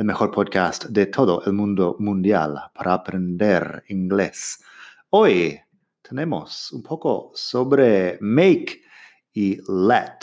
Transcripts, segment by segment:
el mejor podcast de todo el mundo mundial para aprender inglés. Hoy tenemos un poco sobre make y let,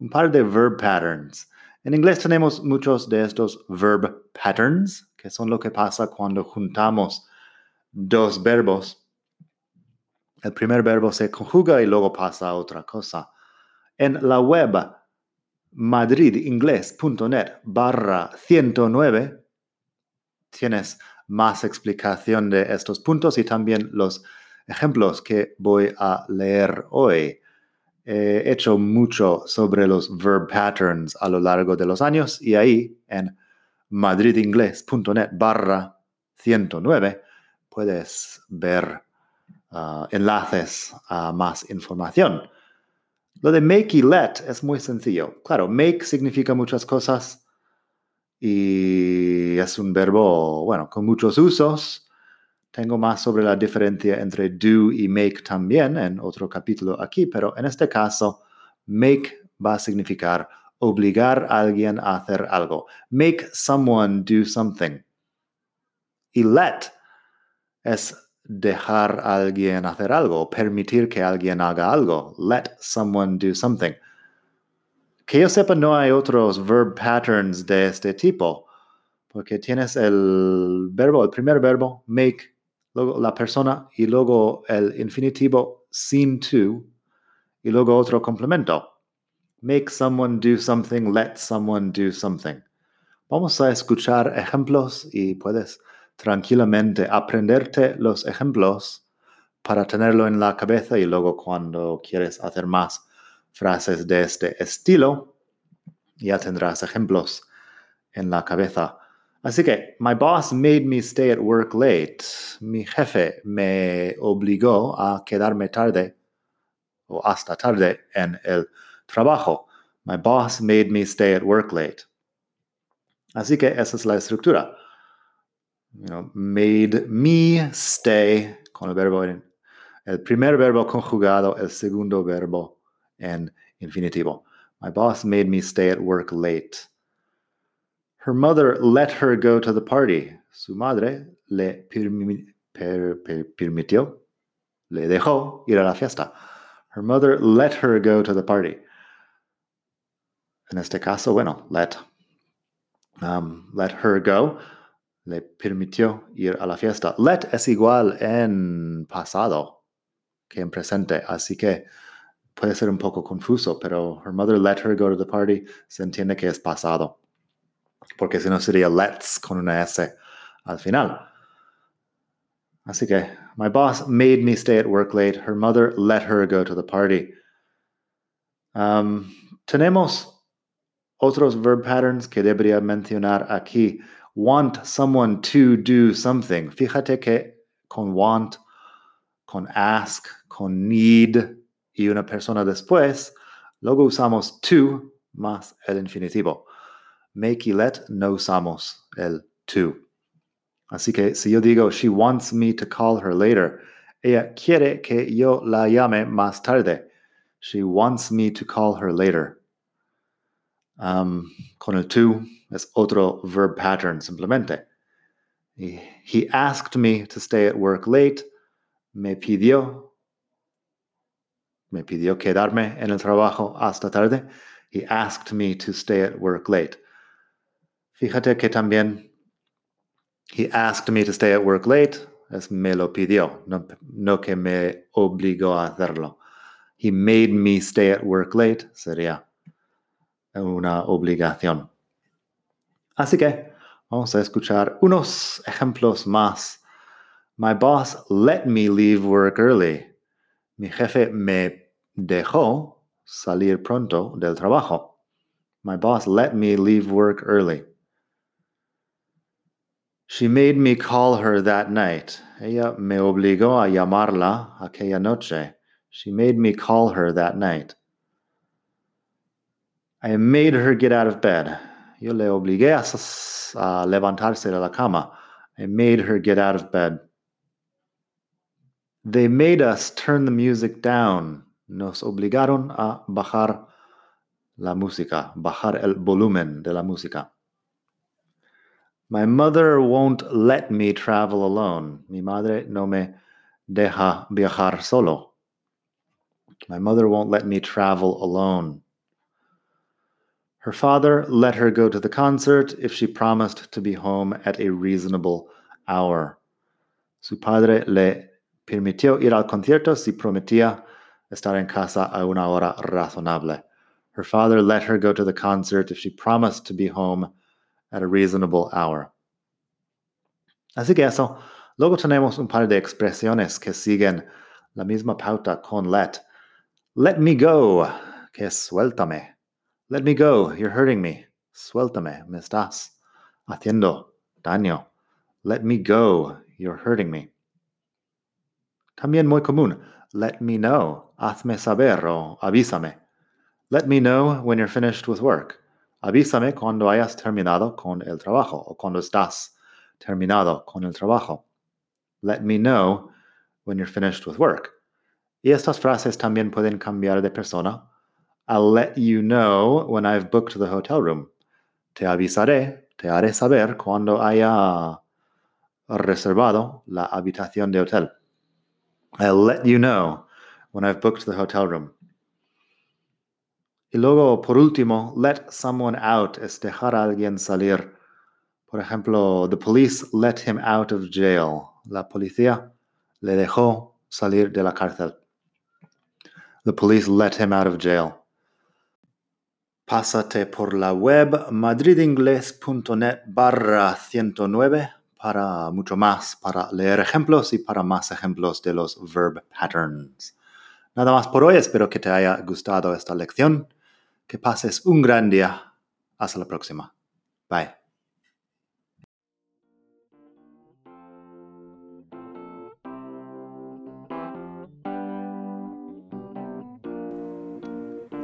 un par de verb patterns. En inglés tenemos muchos de estos verb patterns, que son lo que pasa cuando juntamos dos verbos. El primer verbo se conjuga y luego pasa a otra cosa. En la web madridingles.net barra 109 tienes más explicación de estos puntos y también los ejemplos que voy a leer hoy. He hecho mucho sobre los verb patterns a lo largo de los años y ahí en madridingles.net barra 109 puedes ver ah, enlaces a más información. Lo de make y let es muy sencillo. Claro, make significa muchas cosas y es un verbo, bueno, con muchos usos. Tengo más sobre la diferencia entre do y make también en otro capítulo aquí, pero en este caso, make va a significar obligar a alguien a hacer algo. Make someone do something. Y let es dejar a alguien hacer algo, permitir que alguien haga algo. Let someone do something. Que yo sepa, no hay otros verb patterns de este tipo, porque tienes el verbo, el primer verbo, make, luego la persona y luego el infinitivo sin to y luego otro complemento. Make someone do something, let someone do something. Vamos a escuchar ejemplos y puedes tranquilamente aprenderte los ejemplos para tenerlo en la cabeza y luego cuando quieres hacer más frases de este estilo, ya tendrás ejemplos en la cabeza. Así que, my boss made me stay at work late. Mi jefe me obligó a quedarme tarde o hasta tarde en el trabajo. My boss made me stay at work late. Así que esa es la estructura you know, made me stay con el verbo en el primer verbo conjugado, el segundo verbo en infinitivo. My boss made me stay at work late. Her mother let her go to the party. Su madre le permi per per permitió, le dejó ir a la fiesta. Her mother let her go to the party. En este caso, bueno, let. Um, let her go le permitió ir a la fiesta. Let es igual en pasado que en presente, así que puede ser un poco confuso, pero her mother let her go to the party se entiende que es pasado, porque si no sería let's con una S al final. Así que, my boss made me stay at work late. Her mother let her go to the party. Um, tenemos otros verb patterns que debería mencionar aquí want someone to do something. Fíjate que con want, con ask, con need y una persona después, luego usamos to más el infinitivo. Make y let no usamos el to. Así que si yo digo, she wants me to call her later, ella quiere que yo la llame más tarde. She wants me to call her later. Um, con el to es otro verb pattern simplemente. He asked me to stay at work late. Me pidió. Me pidió quedarme en el trabajo hasta tarde. He asked me to stay at work late. Fíjate que también he asked me to stay at work late es me lo pidió, no, no que me obligó a hacerlo. He made me stay at work late sería una obligación. Así que vamos a escuchar unos ejemplos más. My boss let me leave work early. Mi jefe me dejó salir pronto del trabajo. My boss let me leave work early. She made me call her that night. Ella me obligó a llamarla aquella noche. She made me call her that night. I made her get out of bed. Yo le obligué a, levantarse de la cama. I made her get out of bed. They made us turn the music down. Nos obligaron a bajar la música, bajar el volumen de la música. My mother won't let me travel alone. Mi madre no me deja viajar solo. My mother won't let me travel alone. Her father let her go to the concert if she promised to be home at a reasonable hour. Su padre le permitió ir al concierto si prometía estar en casa a una hora razonable. Her father let her go to the concert if she promised to be home at a reasonable hour. Así que eso. Luego tenemos un par de expresiones que siguen la misma pauta con let. Let me go, que suéltame. Let me go, you're hurting me. Suéltame, me estás haciendo daño. Let me go, you're hurting me. También muy común. Let me know, hazme saber o avísame. Let me know when you're finished with work. Avísame cuando hayas terminado con el trabajo o cuando estás terminado con el trabajo. Let me know when you're finished with work. Y estas frases también pueden cambiar de persona. I'll let you know when I've booked the hotel room. Te avisaré, te haré saber cuando haya reservado la habitación de hotel. I'll let you know when I've booked the hotel room. Y luego, por último, let someone out es dejar a alguien salir. Por ejemplo, the police let him out of jail. La policía le dejó salir de la cárcel. The police let him out of jail. Pásate por la web madridingles.net barra 109 para mucho más, para leer ejemplos y para más ejemplos de los verb patterns. Nada más por hoy, espero que te haya gustado esta lección. Que pases un gran día. Hasta la próxima. Bye.